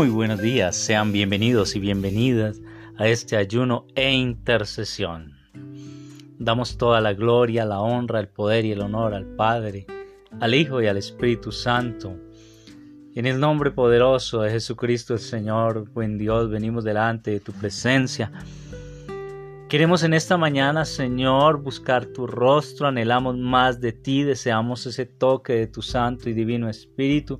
Muy buenos días, sean bienvenidos y bienvenidas a este ayuno e intercesión. Damos toda la gloria, la honra, el poder y el honor al Padre, al Hijo y al Espíritu Santo. En el nombre poderoso de Jesucristo el Señor, buen Dios, venimos delante de tu presencia. Queremos en esta mañana, Señor, buscar tu rostro, anhelamos más de ti, deseamos ese toque de tu Santo y Divino Espíritu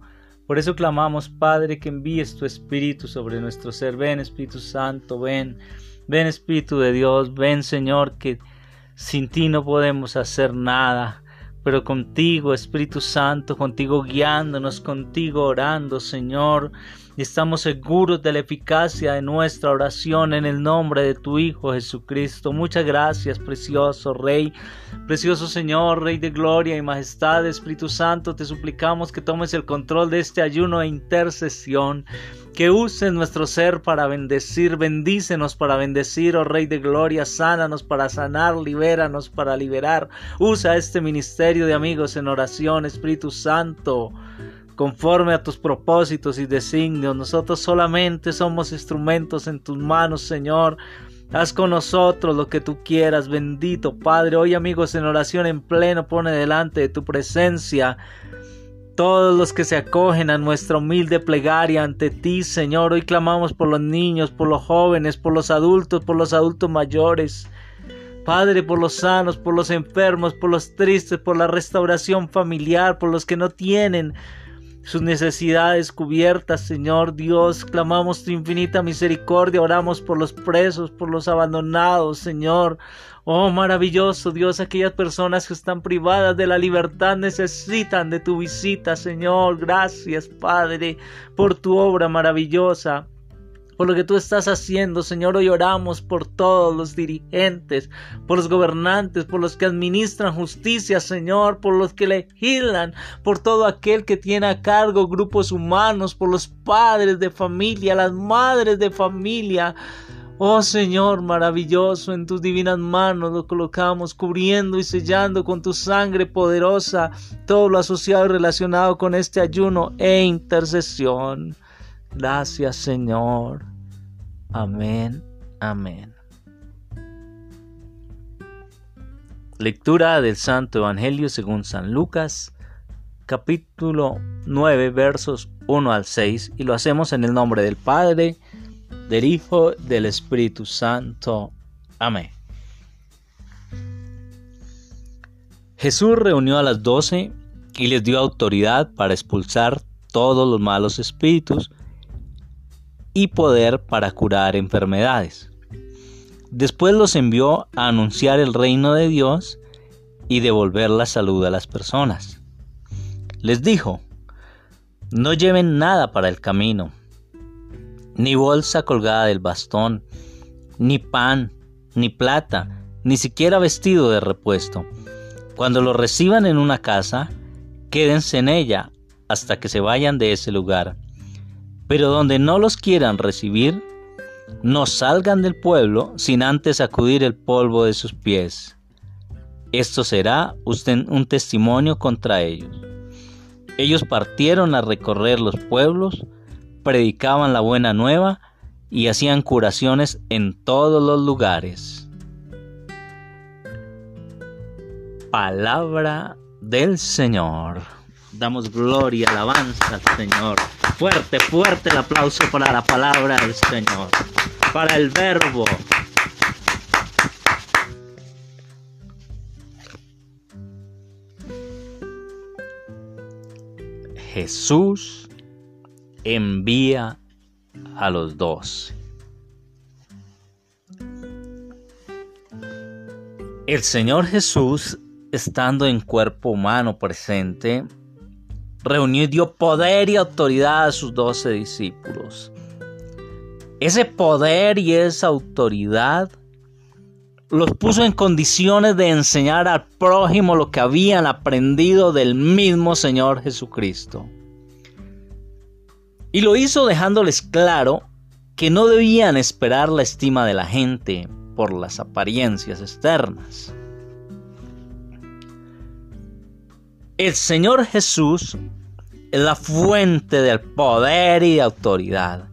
por eso clamamos, Padre, que envíes tu Espíritu sobre nuestro ser. Ven, Espíritu Santo, ven. Ven, Espíritu de Dios. Ven, Señor, que sin ti no podemos hacer nada. Pero contigo, Espíritu Santo, contigo guiándonos, contigo orando, Señor y estamos seguros de la eficacia de nuestra oración en el nombre de tu Hijo Jesucristo. Muchas gracias, precioso Rey, precioso Señor, Rey de gloria y majestad, Espíritu Santo, te suplicamos que tomes el control de este ayuno e intercesión. Que uses nuestro ser para bendecir, bendícenos para bendecir, oh Rey de Gloria, sánanos para sanar, libéranos para liberar. Usa este ministerio de amigos en oración, Espíritu Santo conforme a tus propósitos y designios. Nosotros solamente somos instrumentos en tus manos, Señor. Haz con nosotros lo que tú quieras, bendito Padre. Hoy amigos en oración en pleno pone delante de tu presencia todos los que se acogen a nuestra humilde plegaria ante ti, Señor. Hoy clamamos por los niños, por los jóvenes, por los adultos, por los adultos mayores. Padre, por los sanos, por los enfermos, por los tristes, por la restauración familiar, por los que no tienen sus necesidades cubiertas, Señor Dios. Clamamos tu infinita misericordia, oramos por los presos, por los abandonados, Señor. Oh maravilloso Dios, aquellas personas que están privadas de la libertad necesitan de tu visita, Señor. Gracias, Padre, por tu obra maravillosa por lo que tú estás haciendo, Señor. Hoy oramos por todos los dirigentes, por los gobernantes, por los que administran justicia, Señor, por los que legislan, por todo aquel que tiene a cargo grupos humanos, por los padres de familia, las madres de familia. Oh Señor maravilloso, en tus divinas manos lo colocamos, cubriendo y sellando con tu sangre poderosa todo lo asociado y relacionado con este ayuno e intercesión. Gracias Señor. Amén, amén. Lectura del Santo Evangelio según San Lucas, capítulo 9, versos 1 al 6, y lo hacemos en el nombre del Padre, del Hijo, del Espíritu Santo. Amén. Jesús reunió a las doce y les dio autoridad para expulsar todos los malos espíritus y poder para curar enfermedades. Después los envió a anunciar el reino de Dios y devolver la salud a las personas. Les dijo, no lleven nada para el camino, ni bolsa colgada del bastón, ni pan, ni plata, ni siquiera vestido de repuesto. Cuando lo reciban en una casa, quédense en ella hasta que se vayan de ese lugar. Pero donde no los quieran recibir, no salgan del pueblo sin antes sacudir el polvo de sus pies. Esto será un testimonio contra ellos. Ellos partieron a recorrer los pueblos, predicaban la buena nueva y hacían curaciones en todos los lugares. Palabra del Señor. Damos gloria, alabanza al Señor. Fuerte, fuerte el aplauso para la palabra del Señor, para el verbo. Jesús envía a los dos. El Señor Jesús, estando en cuerpo humano presente, reunió y dio poder y autoridad a sus doce discípulos. Ese poder y esa autoridad los puso en condiciones de enseñar al prójimo lo que habían aprendido del mismo Señor Jesucristo. Y lo hizo dejándoles claro que no debían esperar la estima de la gente por las apariencias externas. El Señor Jesús es la fuente del poder y de autoridad.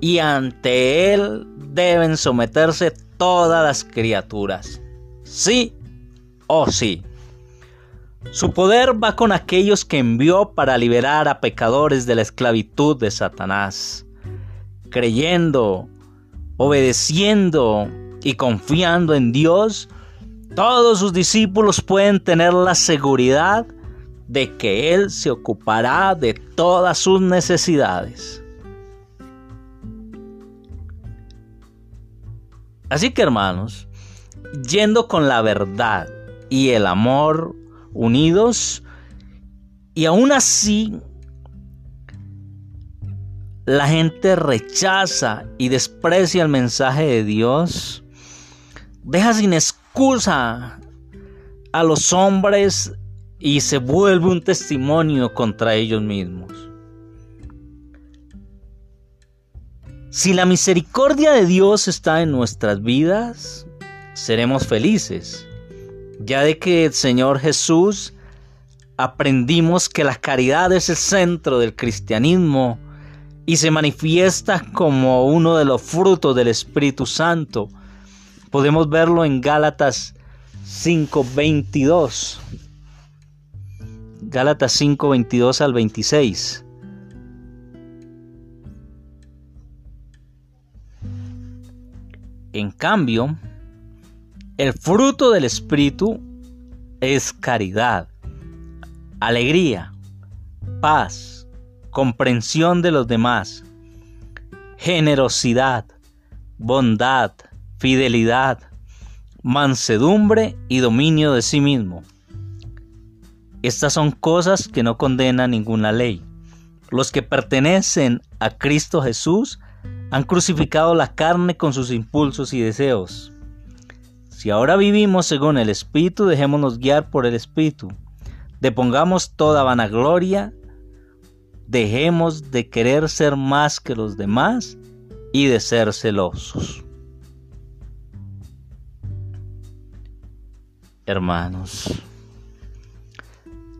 y ante Él deben someterse todas las criaturas. Sí o sí. Su poder va con aquellos que envió para liberar a pecadores de la esclavitud de Satanás. Creyendo, obedeciendo y confiando en Dios, todos sus discípulos pueden tener la seguridad de que Él se ocupará de todas sus necesidades. Así que hermanos, yendo con la verdad y el amor unidos, y aún así la gente rechaza y desprecia el mensaje de Dios, deja sin excusa a los hombres y se vuelve un testimonio contra ellos mismos. Si la misericordia de Dios está en nuestras vidas, seremos felices, ya de que el Señor Jesús aprendimos que la caridad es el centro del cristianismo y se manifiesta como uno de los frutos del Espíritu Santo. Podemos verlo en Gálatas 5:22. Gálatas 5, 22 al 26. En cambio, el fruto del Espíritu es caridad, alegría, paz, comprensión de los demás, generosidad, bondad, fidelidad, mansedumbre y dominio de sí mismo. Estas son cosas que no condena ninguna ley. Los que pertenecen a Cristo Jesús han crucificado la carne con sus impulsos y deseos. Si ahora vivimos según el Espíritu, dejémonos guiar por el Espíritu. Depongamos toda vanagloria, dejemos de querer ser más que los demás y de ser celosos. Hermanos,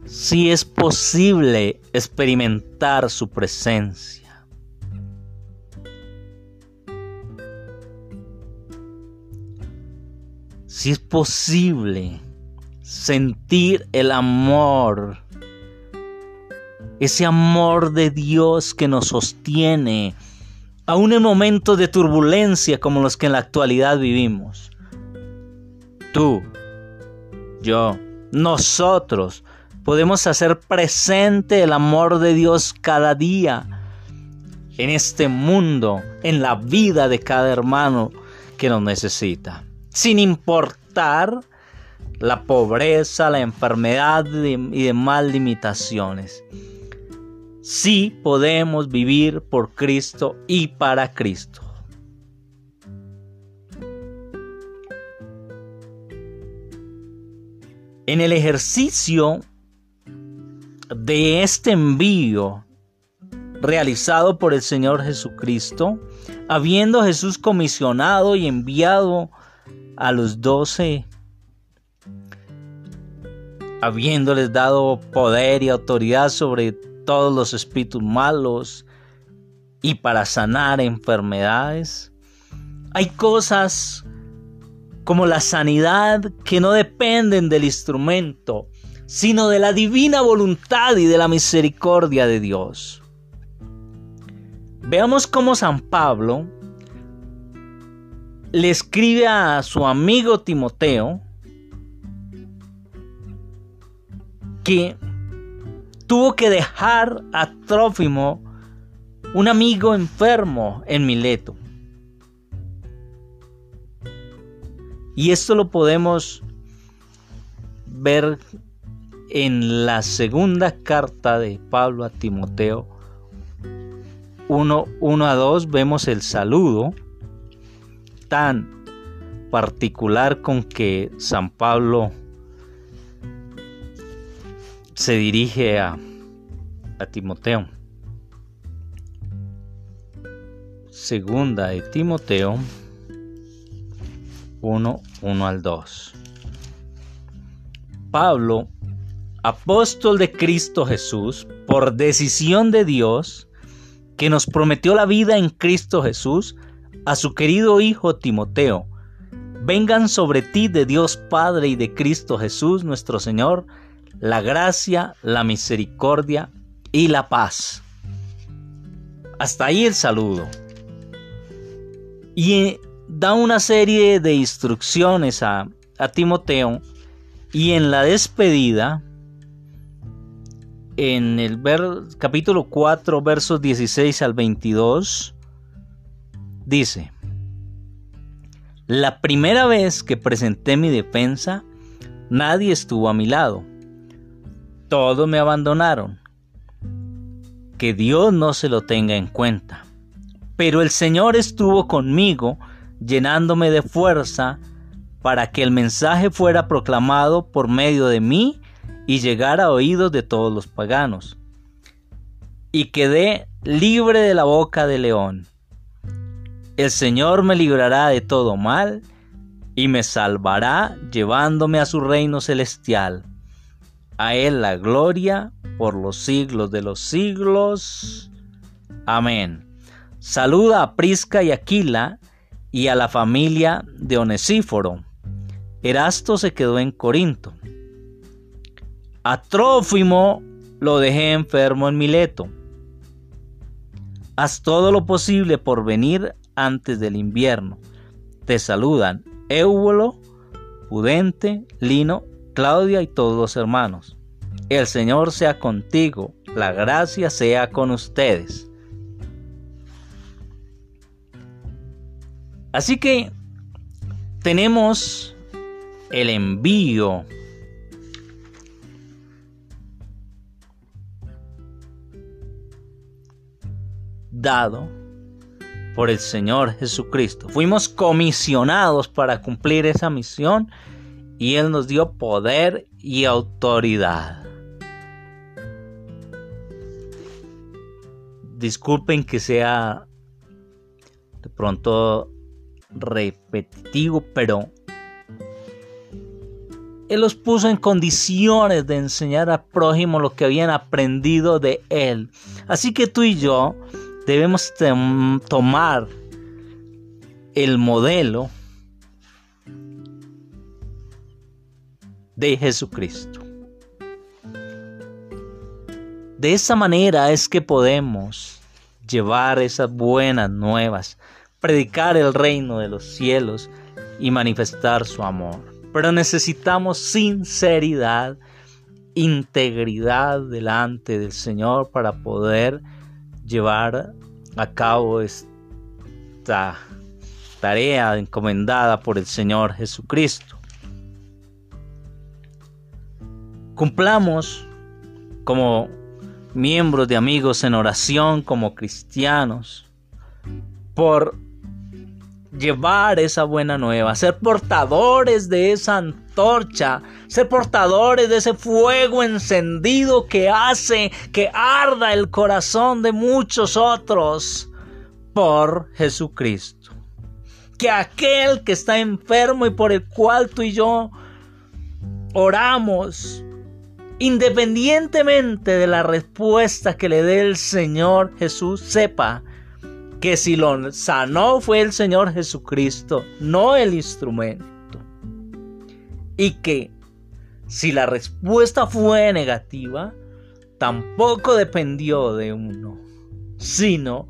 si es posible experimentar su presencia. Si es posible sentir el amor, ese amor de Dios que nos sostiene, aún en momentos de turbulencia como los que en la actualidad vivimos. Tú, yo, nosotros podemos hacer presente el amor de Dios cada día en este mundo, en la vida de cada hermano que nos necesita, sin importar la pobreza, la enfermedad y demás limitaciones. Sí podemos vivir por Cristo y para Cristo. En el ejercicio de este envío realizado por el Señor Jesucristo, habiendo Jesús comisionado y enviado a los doce, habiéndoles dado poder y autoridad sobre todos los espíritus malos y para sanar enfermedades, hay cosas como la sanidad que no dependen del instrumento, sino de la divina voluntad y de la misericordia de Dios. Veamos cómo San Pablo le escribe a su amigo Timoteo que tuvo que dejar a Trófimo, un amigo enfermo en Mileto. Y esto lo podemos ver en la segunda carta de Pablo a Timoteo 1, 1 a 2 vemos el saludo tan particular con que San Pablo se dirige a, Timoteo. Segunda de Timoteo 1, 1 al 2. Pablo apóstol de Cristo Jesús, por decisión de Dios, que nos prometió la vida en Cristo Jesús, a su querido Hijo Timoteo, vengan sobre ti de Dios Padre y de Cristo Jesús nuestro Señor, la gracia, la misericordia y la paz. Hasta ahí el saludo. Y eh, da una serie de instrucciones a, Timoteo y en la despedida, en el capítulo 4, versos 16 al 22, dice, la primera vez que presenté mi defensa, nadie estuvo a mi lado. Todos me abandonaron. Que Dios no se lo tenga en cuenta. Pero el Señor estuvo conmigo, llenándome de fuerza para que el mensaje fuera proclamado por medio de mí y llegara a oídos de todos los paganos. Y quedé libre de la boca del león. El Señor me librará de todo mal y me salvará llevándome a su reino celestial. A Él la gloria por los siglos de los siglos. Amén. Saluda a Prisca y Aquila y a la familia de Onesíforo. Erasto se quedó en Corinto. A Trófimo lo dejé enfermo en Mileto. Haz todo lo posible por venir antes del invierno. Te saludan Éulo, Pudente, Lino, Claudia y todos los hermanos. El Señor sea contigo, la gracia sea con ustedes. Así que tenemos el envío dado por el Señor Jesucristo. Fuimos comisionados para cumplir esa misión y Él nos dio poder y autoridad. Disculpen que sea de pronto repetitivo, pero Él los puso en condiciones de enseñar al prójimo lo que habían aprendido de Él. Así que tú y yo debemos tomar el modelo de Jesucristo. De esa manera es que podemos llevar esas buenas nuevas, predicar el reino de los cielos y manifestar su amor. Pero necesitamos sinceridad, integridad delante del Señor para poder llevar a cabo esta tarea encomendada por el Señor Jesucristo. Cumplamos como miembros de amigos en oración, como cristianos, por llevar esa buena nueva, ser portadores de esa antorcha, ser portadores de ese fuego encendido que hace que arda el corazón de muchos otros por Jesucristo. Que aquel que está enfermo y por el cual tú y yo oramos, independientemente de la respuesta que le dé el Señor Jesús, sepa que si lo sanó fue el Señor Jesucristo, no el instrumento. Y que si la respuesta fue negativa, tampoco dependió de uno, sino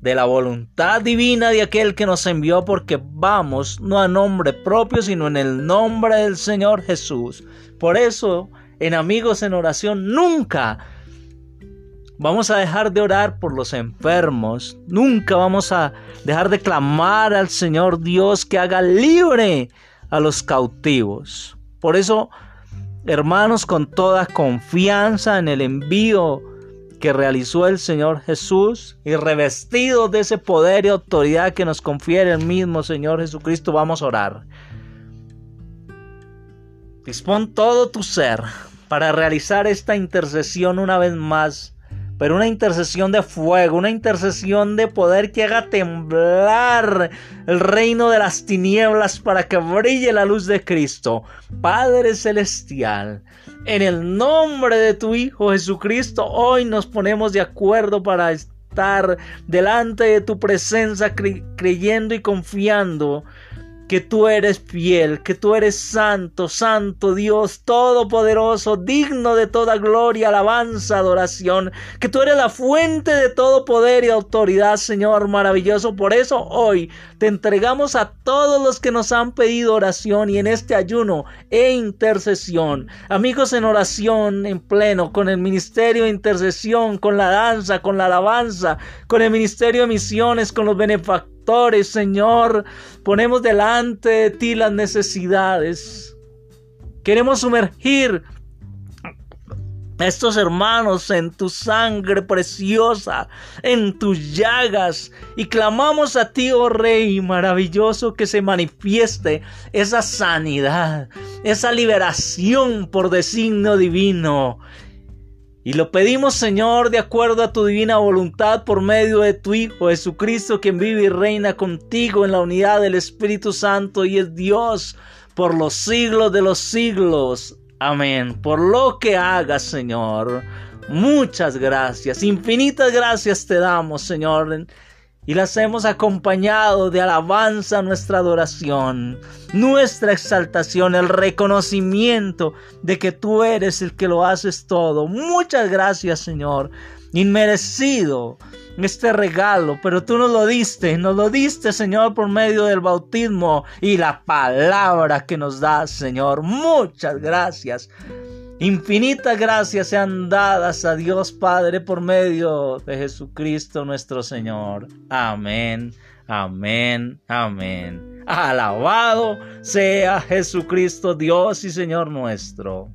de la voluntad divina de aquel que nos envió, porque vamos no a nombre propio, sino en el nombre del Señor Jesús. Por eso, en amigos en oración, nunca Vamos a dejar de orar por los enfermos. Nunca vamos a dejar de clamar al Señor Dios que haga libre a los cautivos. Por eso, hermanos, con toda confianza en el envío que realizó el Señor Jesús y revestidos de ese poder y autoridad que nos confiere el mismo Señor Jesucristo, vamos a orar. Dispón todo tu ser para realizar esta intercesión una vez más pero una intercesión de fuego, una intercesión de poder que haga temblar el reino de las tinieblas para que brille la luz de Cristo. Padre Celestial, en el nombre de tu Hijo Jesucristo, hoy nos ponemos de acuerdo para estar delante de tu presencia creyendo y confiando que tú eres fiel, que tú eres santo, santo Dios todopoderoso, digno de toda gloria, alabanza, adoración, que tú eres la fuente de todo poder y autoridad, Señor maravilloso. Por eso hoy te entregamos a todos los que nos han pedido oración y en este ayuno e intercesión. Amigos en oración en pleno, con el ministerio de intercesión, con la danza, con la alabanza, con el ministerio de misiones, con los benefactores Señor. Ponemos delante de ti las necesidades. Queremos sumergir a estos hermanos en tu sangre preciosa, en tus llagas, y clamamos a ti, oh Rey maravilloso, que se manifieste esa sanidad, esa liberación por designio divino y lo pedimos, Señor, de acuerdo a tu divina voluntad, por medio de tu Hijo Jesucristo, quien vive y reina contigo en la unidad del Espíritu Santo y es Dios por los siglos de los siglos. Amén. Por lo que hagas, Señor. Muchas gracias, infinitas gracias te damos, Señor y las hemos acompañado de alabanza nuestra adoración, nuestra exaltación, el reconocimiento de que tú eres el que lo haces todo. Muchas gracias, Señor. Inmerecido este regalo, pero tú nos lo diste, nos lo diste, Señor, por medio del bautismo y la palabra que nos das, Señor. Muchas gracias. Infinitas gracias sean dadas a Dios Padre por medio de Jesucristo nuestro Señor. Amén, amén, amén. Alabado sea Jesucristo, Dios y Señor nuestro.